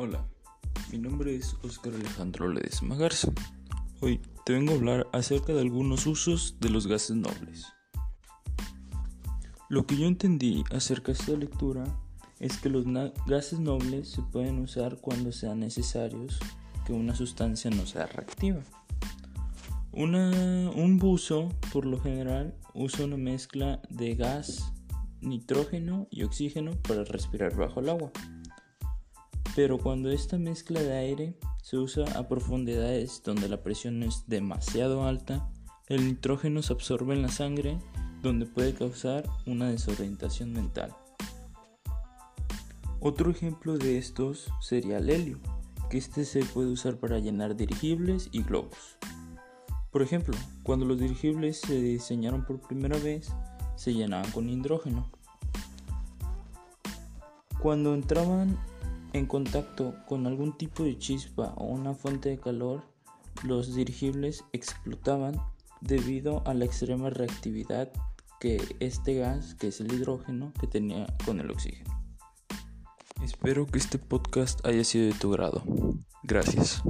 Hola, mi nombre es Oscar Alejandro Ledesma Garza. Hoy te vengo a hablar acerca de algunos usos de los gases nobles. Lo que yo entendí acerca de esta lectura es que los gases nobles se pueden usar cuando sean necesarios que una sustancia no sea reactiva. un buzo, por lo general, usa una mezcla de gas, nitrógeno y oxígeno para respirar bajo el agua pero cuando esta mezcla de aire se usa a profundidades donde la presión es demasiado alta, el nitrógeno se absorbe en la sangre donde puede causar una desorientación mental. Otro ejemplo de estos sería el helio, que este se puede usar para llenar dirigibles y globos. Por ejemplo, cuando los dirigibles se diseñaron por primera vez, se llenaban con hidrógeno. Cuando entraban en contacto con algún tipo de chispa o una fuente de calor, los dirigibles explotaban debido a la extrema reactividad que este gas, que es el hidrógeno, que tenía con el oxígeno. Espero que este podcast haya sido de tu grado. Gracias.